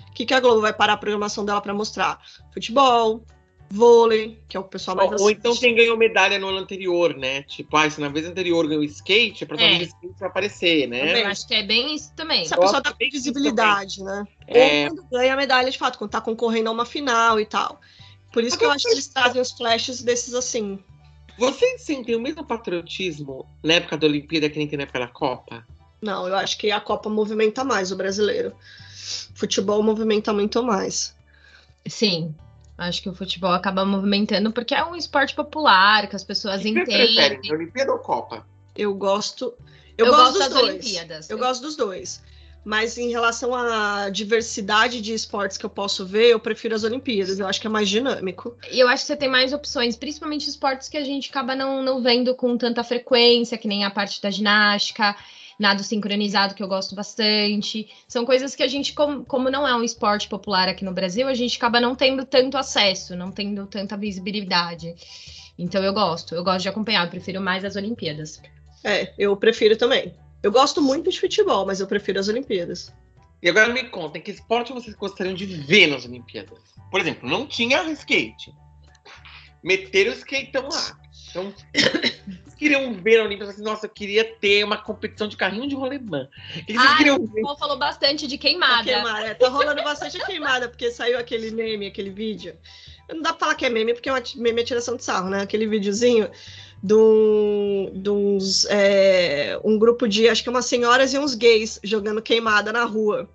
O que, que a Globo vai parar a programação dela para mostrar? Futebol, vôlei, que é o pessoal mais Ou, ou então quem ganhou medalha no ano anterior, né? Tipo, ah, se na vez anterior ganhou skate, a próxima é. skate vai aparecer, né? Também, acho que é bem isso também. Se a pessoa tá com visibilidade, né? É... Ou quando ganha a medalha, de fato, quando tá concorrendo a uma final e tal. Por isso Agora, que eu acho que eles trazem os flashes desses assim. Vocês sentem o mesmo patriotismo na época da Olimpíada que nem tem na época da Copa? Não, eu acho que a Copa movimenta mais o brasileiro. Futebol movimenta muito mais. Sim, Acho que o futebol acaba movimentando porque é um esporte popular, que as pessoas que entendem. Preferem, Olimpíada ou Copa? Eu gosto. Eu, eu gosto, gosto, das dois. Olimpíadas. Eu, eu gosto dos dois. Mas em relação à diversidade de esportes que eu posso ver, eu prefiro as Olimpíadas. Eu acho que é mais dinâmico. E eu acho que você tem mais opções, principalmente esportes que a gente acaba não, não vendo com tanta frequência, que nem a parte da ginástica, nado sincronizado, que eu gosto bastante. São coisas que a gente, como, como não é um esporte popular aqui no Brasil, a gente acaba não tendo tanto acesso, não tendo tanta visibilidade. Então eu gosto, eu gosto de acompanhar, eu prefiro mais as Olimpíadas. É, eu prefiro também. Eu gosto muito de futebol, mas eu prefiro as Olimpíadas. E agora me contem, que esporte vocês gostariam de ver nas Olimpíadas? Por exemplo, não tinha skate. Meteram o skateão lá. Então, vocês queriam ver na Olimpíada, assim, nossa, eu queria ter uma competição de carrinho de rolemã. Vocês Ah, queriam ver? O Paul falou bastante de A queimada. queimada, é, tá rolando bastante a queimada, porque saiu aquele meme, aquele vídeo. Não dá pra falar que é meme, porque é uma meme é tiração de sarro, né? Aquele videozinho de, um, de uns, é, um grupo de, acho que umas senhoras e uns gays jogando queimada na rua.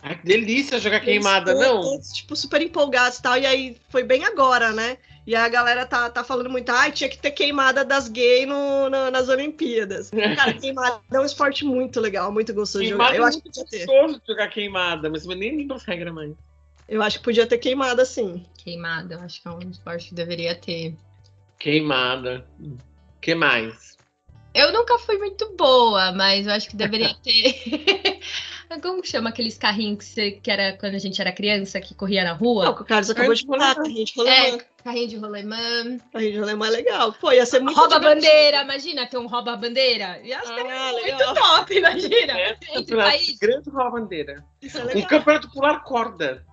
Ai, que delícia jogar queimada, Eles não? todos, tipo, super empolgados e tal. E aí foi bem agora, né? E a galera tá, tá falando muito, ai, tinha que ter queimada das gays no, no- nas Olimpíadas. Cara, queimada é um esporte muito legal, muito gostoso de jogar. Queimada Eu é acho que podia ter. gostoso de jogar queimada, mas nem lembro as regras mais. Eu acho que podia ter queimada, sim. Queimada, eu acho que é um esporte que deveria ter. Queimada. que mais? Eu nunca fui muito boa, mas eu acho que deveria ter. Como chama aqueles carrinhos que, você- que era quando a gente era criança, que corria na Não, rua? o Carlos acabou de falar, carrinho de rolemã. É, carrinho de rolemã. Carrinho de rolemã é legal. Pô, ia ser muito Rouba divertido. bandeira, imagina, ter um rouba bandeira. Ia ser Ah, muito legal. top, imagina. É, Entre países, grande rouba bandeira. Isso é Um campeonato pular corda.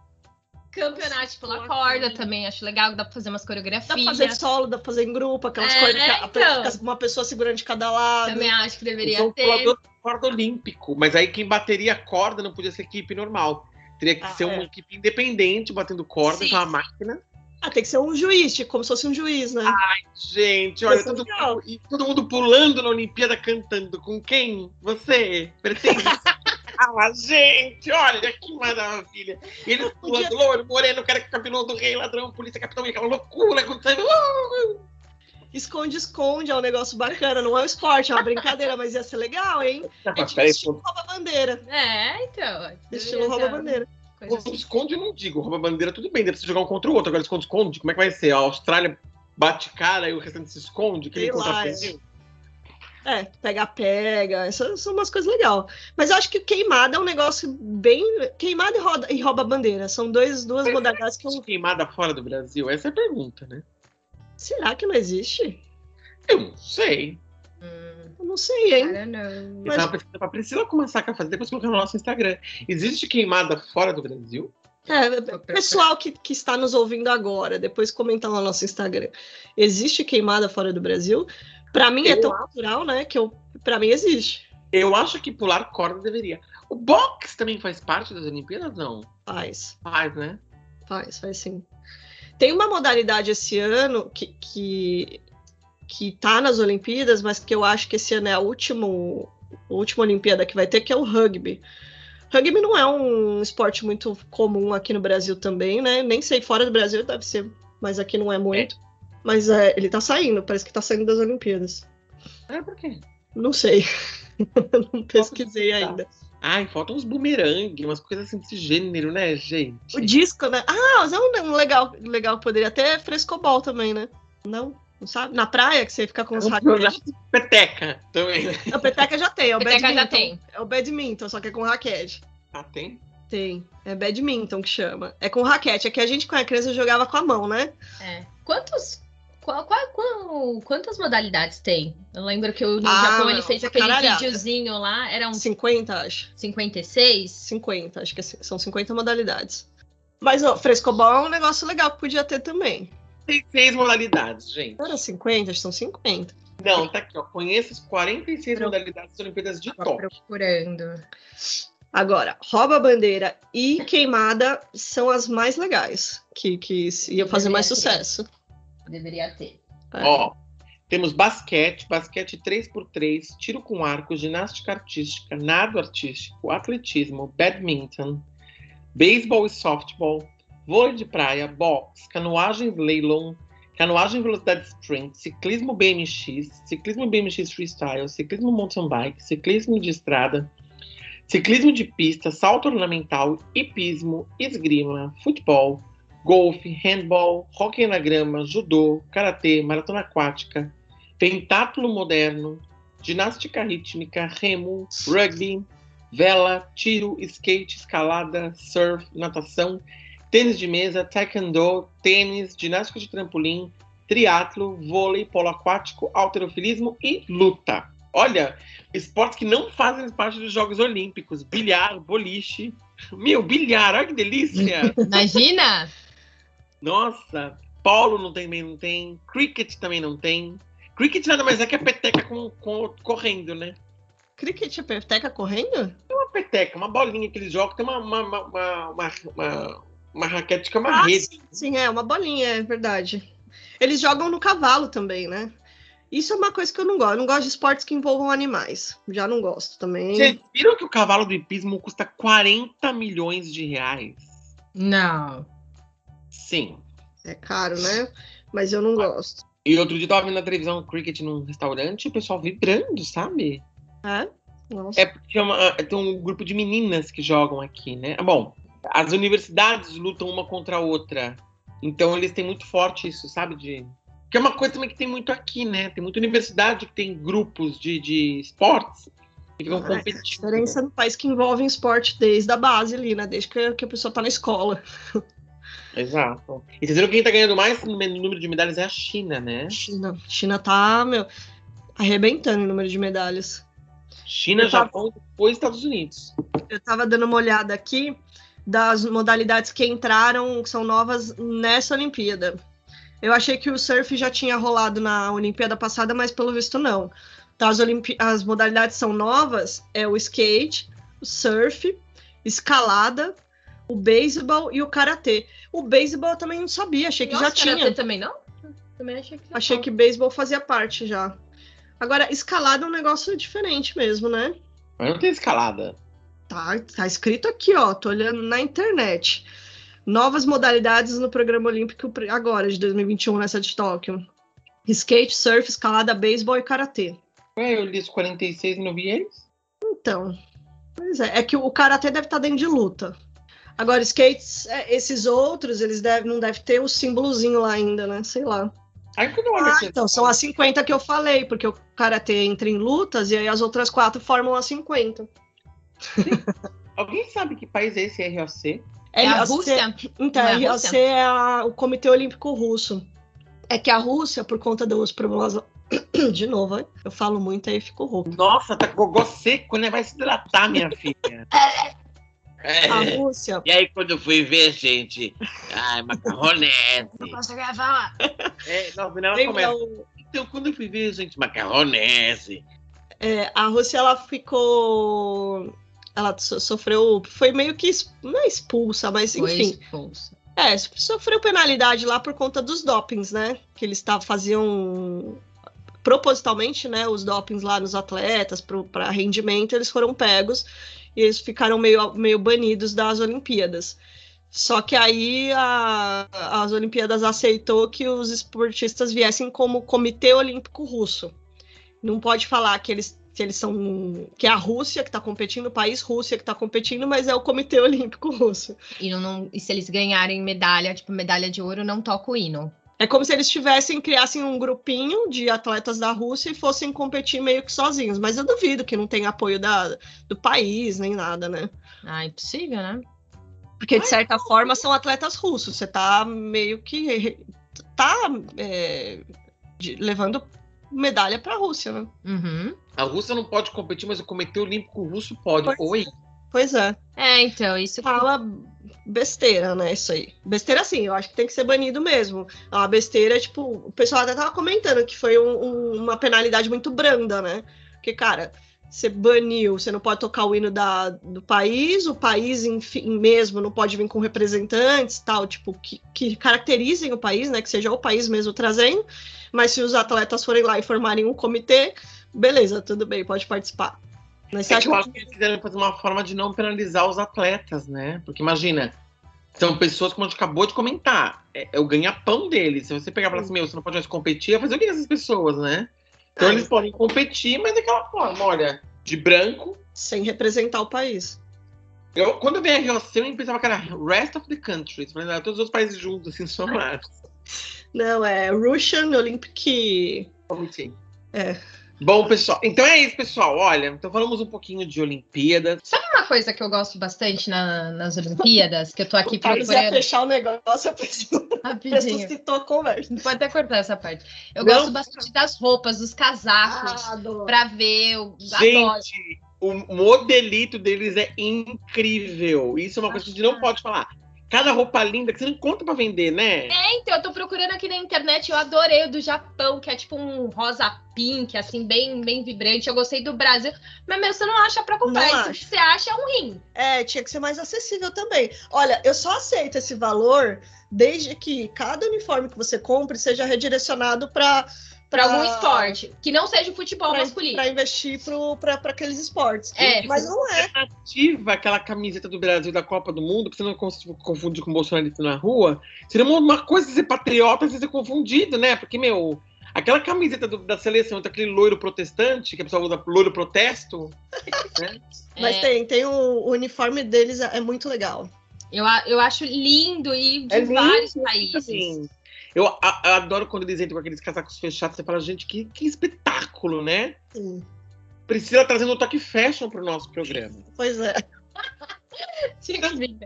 campeonato pela Pular corda também, acho legal, dá pra fazer umas coreografias. Dá pra fazer solo, dá pra fazer em grupo, aquelas É, cordas, ca- então. uma pessoa segurando de cada lado. Também acho que deveria ter. pulador corda olímpico, mas aí quem bateria a corda não podia ser equipe normal. Teria que Ah, ser é. uma equipe independente, batendo corda Sim. com a máquina. Ah, tem que ser um juiz, tipo, como se fosse um juiz, né? Gente, olha, é todo, e todo mundo pulando na Olimpíada cantando. Com quem? Você? Pretende? ah, gente, olha que maravilha. E Podia- pulando, loiro, moreno, cara que capilão do rei, ladrão, polícia, capitão, aquela loucura acontecendo. Uh! Esconde-esconde é um negócio bacana, não é um esporte, é uma brincadeira, mas ia ser legal, hein? É tipo peraí, estilo rouba-bandeira. É, então. Estilo rouba-bandeira. assim. Esconde, eu não digo. Rouba bandeira, tudo bem, deve ser jogar um contra o outro. Agora esconde-esconde, como é que vai ser? A Austrália bate cara e o restante se esconde? Que ele contra é. Brasil? É, pega-pega, essas são umas coisas legais. Mas eu acho que queimada é um negócio bem. Queimada e, roda, e rouba-bandeira. São dois, duas modalidades que eu. Queimada fora do Brasil? Essa é a pergunta, né? Será que não existe? Eu não sei. Hum, Eu não sei, hein? I don't know. Eu Mas- tava pra Priscila começar a fazer, depois colocar no nosso Instagram. Existe queimada fora do Brasil? É, pessoal que, que está nos ouvindo agora, depois comenta lá no nosso Instagram. Existe queimada fora do Brasil? Pra mim é Eu tão natural, né? Que eu, pra mim existe. Eu acho que pular corda deveria. O boxe também faz parte das Olimpíadas? Não. Faz, Faz, né? faz, faz sim. Tem uma modalidade esse ano que, que, que tá nas Olimpíadas, mas que eu acho que esse ano é a, último, a última Olimpíada que vai ter, que é o rugby. Rugby não é um esporte muito comum aqui no Brasil também, né? Nem sei, fora do Brasil deve ser, mas aqui não é muito. Mas é, ele tá saindo, parece que tá saindo das Olimpíadas. É, por quê? Não sei. não pesquisei ainda. Ai, faltam uns bumerangue, umas coisas assim desse gênero, né, gente? O disco, né? Ah, mas é um, legal, legal. Poderia até frescobol também, né? Não? Não sabe? Na praia, que você fica com os raquetes. peteca também. né? A peteca já tem, é o Peteca badminton. já tem. É o badminton, só que é com raquete. Ah, tem? Tem. É badminton que chama. É com raquete. É que a gente, quando era criança, jogava com a mão, né? É. Quantos. Qual, qual, qual- quantas modalidades tem? Eu lembro que o no Ah, Japão ele fez aquele caralhada. videozinho lá, eram 50, acho. 56. 50, acho que é- são 50 modalidades. Mas, ó, frescobol é um negócio legal que podia ter também. Tem seis modalidades, gente. Era 50, acho que são 50. Não, tá aqui, ó. Conheça as 46 Pro- modalidades das Olimpíadas de Tava Tóquio. procurando. Agora, rouba-bandeira e queimada são as mais legais, que, que iam fazer mais sucesso. Deveria ter. É. Ó, temos basquete, basquete 3x3, tiro com arco, ginástica artística, nado artístico, atletismo, badminton, beisebol e softball, vôlei de praia, boxe, canoagem slalom, canoagem velocidade sprint, ciclismo BMX, ciclismo BMX freestyle, ciclismo mountain bike, ciclismo de estrada, ciclismo de pista, salto ornamental, hipismo, esgrima, futebol, golfe, handball, hóquei na grama, judô, karatê, maratona aquática, pentáculo moderno, ginástica rítmica, remo, rugby, vela, tiro, skate, escalada, surf, natação, tênis de mesa, taekwondo, tênis, ginástica de trampolim, triatlo, vôlei, polo aquático, alterofilismo e luta. Olha, esportes que não fazem parte dos Jogos Olímpicos. Bilhar, boliche. Meu, bilhar, olha que delícia! Imagina! Nossa, polo não tem, não tem. Cricket também não tem. Cricket nada mais é que a peteca com, com, correndo, né? Cricket é peteca correndo? É uma peteca, uma bolinha que eles jogam, tem uma, uma, uma, uma, uma, uma raquete que é uma Ah, rede. sim, sim, é uma bolinha, é verdade. Eles jogam no cavalo também, né? Isso é uma coisa que eu não gosto. Eu não gosto de esportes que envolvam animais. Já não gosto também. Vocês viram que o cavalo do hipismo custa 40 milhões de reais? Não. Sim. É caro, né? Mas eu não gosto. E outro dia eu tava vendo na televisão cricket num restaurante e o pessoal vibrando, sabe? É? Nossa. É porque é uma- tem um grupo de meninas que jogam aqui, né? Bom, as universidades lutam uma contra a outra. Então eles têm muito forte isso, sabe? De... Que é uma coisa também que tem muito aqui, né? Tem muita universidade que tem grupos de, de esportes que ficam Ah, competindo. A diferença no país que envolve esporte desde a base ali, né? Desde que, que a pessoa tá na escola. Exato. E vocês viram que quem tá ganhando mais no número de medalhas é a China, né? China. China tá, meu, arrebentando o número de medalhas. China, tava- Japão depois Estados Unidos. Eu tava dando uma olhada aqui das modalidades que entraram, que são novas nessa Olimpíada. Eu achei que o surf já tinha rolado na Olimpíada passada, mas pelo visto não. Então, as, Olimpi- as modalidades são novas, é o skate, o surf, escalada, o beisebol e o karatê. O beisebol eu também não sabia, achei que já Nossa, tinha. karatê também não? Também achei que já Achei tava. que beisebol fazia parte já. Agora, escalada é um negócio diferente mesmo, né? Mas não tem escalada. Tá, tá escrito aqui, ó. Tô olhando na internet. Novas modalidades no programa olímpico agora, de 2021, nessa de Tóquio. Skate, surf, escalada, beisebol e karatê. Ué, eu li os 46 e não vi eles? Então, pois é. É que o karatê deve estar dentro de luta. Agora, skates, é, esses outros, eles devem, não devem ter o símbolozinho lá ainda, né? Sei lá. Ah, então, são as 50 que eu falei, porque o karatê entra em lutas e aí as outras quatro formam as 50. Alguém sabe que país é esse ROC? É a ROC Rússia? Então, é a a ROC Rússia? é a- o Comitê Olímpico Russo. É que a Rússia, por conta dos problemas. De novo, hein? eu falo muito aí fico rouco. Nossa, tá gogó seco, né? Vai se hidratar, minha filha. É. A Rússia. E aí, quando eu fui ver, gente, ai, macarronese. Não posso gravar. É, não, não, começa. o- Então, quando eu fui ver, gente, Macarronese. é, a Rússia, ela ficou. Ela so- sofreu. Foi meio que. Não é expulsa, mas Foi enfim. expulso. É, sofreu penalidade lá por conta dos dopings, né? Que eles tavam, faziam propositalmente, né? Os dopings lá nos atletas para rendimento, eles foram pegos e eles ficaram meio, meio banidos das Olimpíadas. Só que aí a- as Olimpíadas aceitou que os esportistas viessem como Comitê Olímpico Russo. Não pode falar que eles, que eles são. que é a Rússia que está competindo, o país Rússia que está competindo, mas é o Comitê Olímpico Russo. E, não, e se eles ganharem medalha, tipo medalha de ouro, não toca o hino. É como se eles tivessem, criassem um grupinho de atletas da Rússia e fossem competir meio que sozinhos. Mas eu duvido que não tenha apoio da, do país, nem nada, né? Ah, impossível, né? Porque, de certa forma, são atletas russos. Você tá meio que. tá é, de- levando medalha para a Rússia, né? Uhum. A Rússia não pode competir, mas o Comitê Olímpico Russo pode. Pois Oi. Pois é. É, então, isso Fala besteira, né? Isso aí. Besteira, assim, eu acho que tem que ser banido mesmo. É uma besteira, tipo, o pessoal até tava comentando que foi um- um- uma penalidade muito branda, né? Porque, cara, você baniu, você não pode tocar o hino da, do país, o país enfim, mesmo não pode vir com representantes, tal, tipo, que, que caracterizem o país, né? Que seja o país mesmo trazendo. Mas se os atletas forem lá e formarem um comitê, beleza, tudo bem, pode participar. Mas É que eu acho que eles quiseram fazer uma forma de não penalizar os atletas, né? Porque imagina, são pessoas, como a gente acabou de comentar, é, é o ganha-pão deles. Se você pegar e falar assim, meu, você não pode mais competir, vai fazer o que essas pessoas, né? Então Ah, eles podem competir, mas daquela forma, olha, de branco. Sem representar o país. Eu, quando eu vi a ROC, eu pensava que era Rest of the Countries, mas era todos os países juntos, assim, somados. Não, é Russian Olympic. Committee. É. Bom, pessoal, então é isso, pessoal. Olha, então falamos um pouquinho de Olimpíadas. Sabe uma coisa que eu gosto bastante na- nas Olimpíadas? Que eu tô aqui O procurando fechar o negócio, a pessoa rapidinho. a conversa. Pode até cortar essa parte. Eu Não. gosto bastante das roupas, dos casacos, Ah, pra ver. Eu adoro. Gente, o modelito deles é incrível. Isso é uma coisa que a gente não pode falar. Cada roupa linda que você não encontra pra vender, né? É, então, eu tô procurando aqui na internet, eu adorei o do Japão, que é tipo um rosa pink, assim, bem, bem vibrante. Eu gostei do Brasil. Mas, meu, você não acha pra comprar. Não Isso acho. que você acha é um rim. É, tinha que ser mais acessível também. Olha, eu só aceito esse valor desde que cada uniforme que você compre seja redirecionado para Pra algum esporte. Que não seja o futebol masculino. para investir para aqueles esportes. É. Mas não é. Ativa aquela camiseta do Brasil da Copa do Mundo, pra você não confundir com o bolsonarista na rua. Seria uma, uma coisa ser patriota e ser confundido, né? Porque, meu, aquela camiseta do- da seleção, daquele loiro protestante, que a pessoa usa loiro protesto, né? Mas É, tem, tem o, o uniforme deles é, é muito legal. eu, a- eu acho lindo e de É lindo, vários países. Assim, eu, a- eu adoro quando eles entram com aqueles casacos fechados. Você fala, gente, que, que espetáculo, né? Sim. Priscila trazendo o toque fashion pro nosso programa. Pois é. Tinha que vir.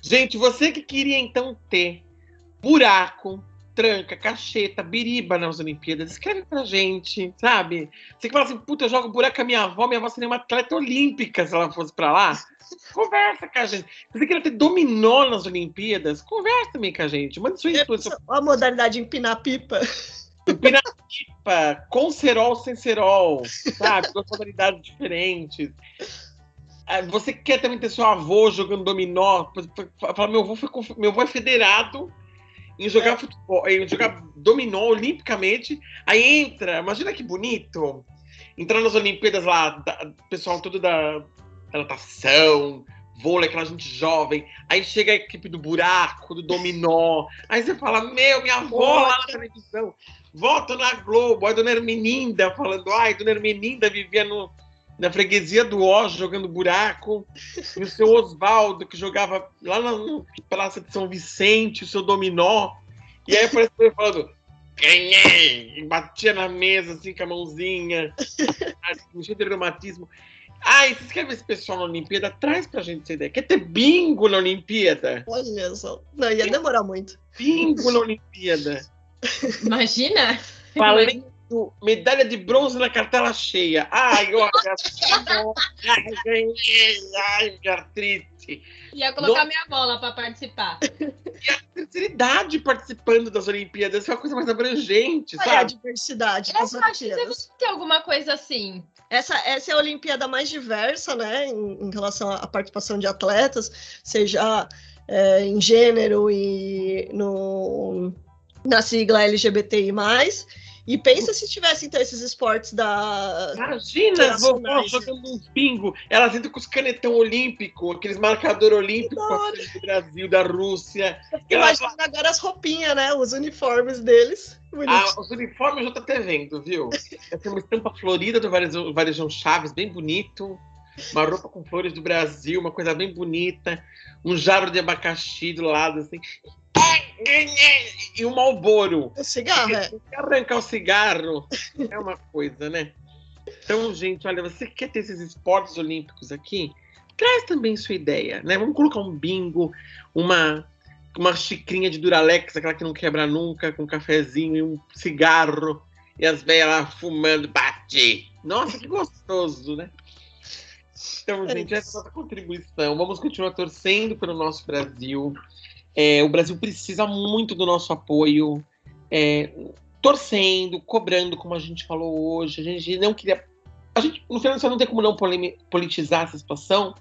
Gente, você que queria então ter buraco, tranca, cacheta, biriba nas Olimpíadas, escreve pra gente, sabe? Você que fala assim, puta, eu jogo buraco com a minha avó, minha avó seria uma atleta olímpica se ela fosse pra lá. Conversa com a gente. Você queria ter dominó nas Olimpíadas, conversa também com a gente. Manda sua história. A modalidade empinar pipa. Pipa, com cerol, sem cerol, sabe? Duas modalidades diferentes. Ah, Você quer também ter seu avô jogando dominó? Fala, meu avô, foi, meu avô é federado em jogar futebol, em jogar dominó olimpicamente. Aí entra, imagina que bonito. Entrar nas Olimpíadas lá, da- pessoal todo da, da natação, vôlei, aquela gente jovem. Aí chega a equipe do buraco, do dominó. Aí você fala, meu, minha avó lá na televisão. Voto na Globo. Aí Dona Hermeninda falando, ai, Dona Hermeninda vivia no, na freguesia do Oz jogando buraco. E o seu Oswaldo, que jogava lá no, no Palácio de São Vicente, o seu dominó. E aí aparece ele falando, ganhei! E batia na mesa assim com a mãozinha, cheio de reumatismo. Ai, vocês querem ver esse pessoal na Olimpíada? Traz pra gente essa ideia. Quer ter bingo na Olimpíada? Olha só. Não, ia demorar muito. Bingo na Olimpíada. Imagina. Medalha de bronze na cartela cheia. Ai, olha só. Ai, ganhei. Ai, que artrite. Ia colocar Não. minha bola pra participar. Terceira idade participando das Olimpíadas. É uma coisa mais abrangente, Olha a sabe? diversidade Eu das acho que Olimpíadas. deve ter alguma coisa assim. Essa, essa é a Olimpíada mais diversa, né, em, em relação à participação de atletas, seja é, em gênero e no, na sigla LGBTI+. E pensa se tivesse, então, esses esportes da... Imagina, vovó jogando uns bingo. Elas entram com os canetão olímpico, aqueles marcador olímpico com a frente do Brasil, da Rússia. Imagina agora as roupinhas, né, os uniformes deles. Ah, os uniformes eu tô até vendo, viu? Tem uma estampa florida do Varejão, Varejão Chaves, bem bonito. Uma roupa com flores do Brasil, uma coisa bem bonita. Um jarro de abacaxi do lado, assim. E um Malboro. O cigarro, é. Arrancar o cigarro é uma coisa, né? Então, gente, olha, você quer ter esses esportes olímpicos aqui? Traz também sua ideia, né? Vamos colocar um bingo, uma, uma xicrinha de Duralex, aquela que não quebra nunca, com um cafezinho e um cigarro, e as velhas lá fumando, bate. Nossa, que gostoso, né? Então, gente, essa é a nossa contribuição. Vamos continuar torcendo pelo nosso Brasil. É, o Brasil precisa muito do nosso apoio. É, torcendo, cobrando, como a gente falou hoje. A gente não queria. A gente, no final, não tem como não politizar essa situação.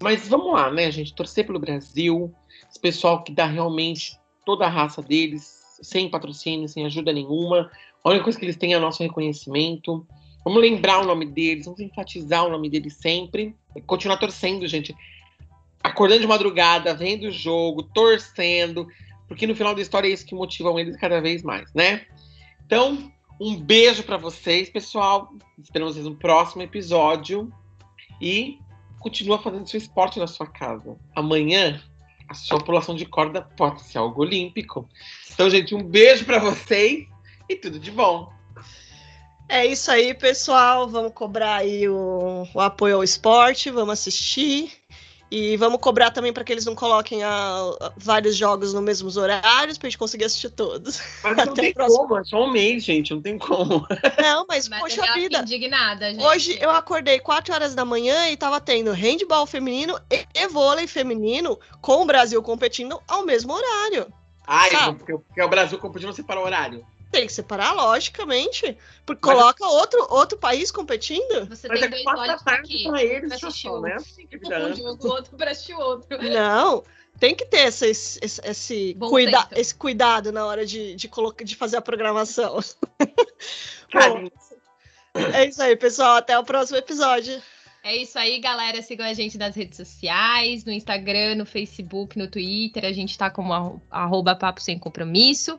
Mas vamos lá, né, gente? Torcer pelo Brasil, esse pessoal que dá realmente toda a raça deles, sem patrocínio, sem ajuda nenhuma. A única coisa que eles têm é nosso reconhecimento. Vamos lembrar o nome deles, vamos enfatizar o nome deles sempre. Continuar torcendo, gente. Acordando de madrugada, vendo o jogo, torcendo, porque no final da história é isso que motivam eles cada vez mais, né? Então, Um beijo para vocês, pessoal. Esperamos vocês no próximo episódio. E continua fazendo seu esporte na sua casa. Amanhã, a sua população de corda pode ser algo olímpico. Então, gente, um beijo para vocês e tudo de bom. É isso aí, pessoal. Vamos cobrar aí o, o apoio ao esporte, vamos assistir. E vamos cobrar também para que eles não coloquem a, a, vários jogos nos mesmos horários para a gente conseguir assistir todos. Mas não tem próximo... como, é só um mês, gente, não tem como. Não, mas, mas poxa vida. Indignada, gente. Hoje eu acordei 4 horas da manhã e estava tendo handball feminino e, e vôlei feminino com o Brasil competindo ao mesmo horário. Ah, porque, porque o Brasil competindo separar o horário. Tem que separar, logicamente. Porque mas, coloca outro, outro país competindo. Você mas tem é dois olhos aqui. Pra eles, pra assistir um, né? Um outro para assistir outro. Não, tem que ter esse, esse, esse, cuida, esse cuidado na hora de, de, colocar, de fazer a programação. Bom, é isso aí, pessoal. Até o próximo episódio. É isso aí, galera. Sigam a gente nas redes sociais, no Instagram, no Facebook, no Twitter. A gente tá como arroba papo sem compromisso.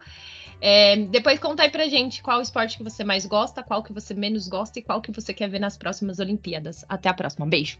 É, depois conta aí pra gente qual esporte que você mais gosta, qual que você menos gosta e qual que você quer ver nas próximas Olimpíadas. Até a próxima. Beijo!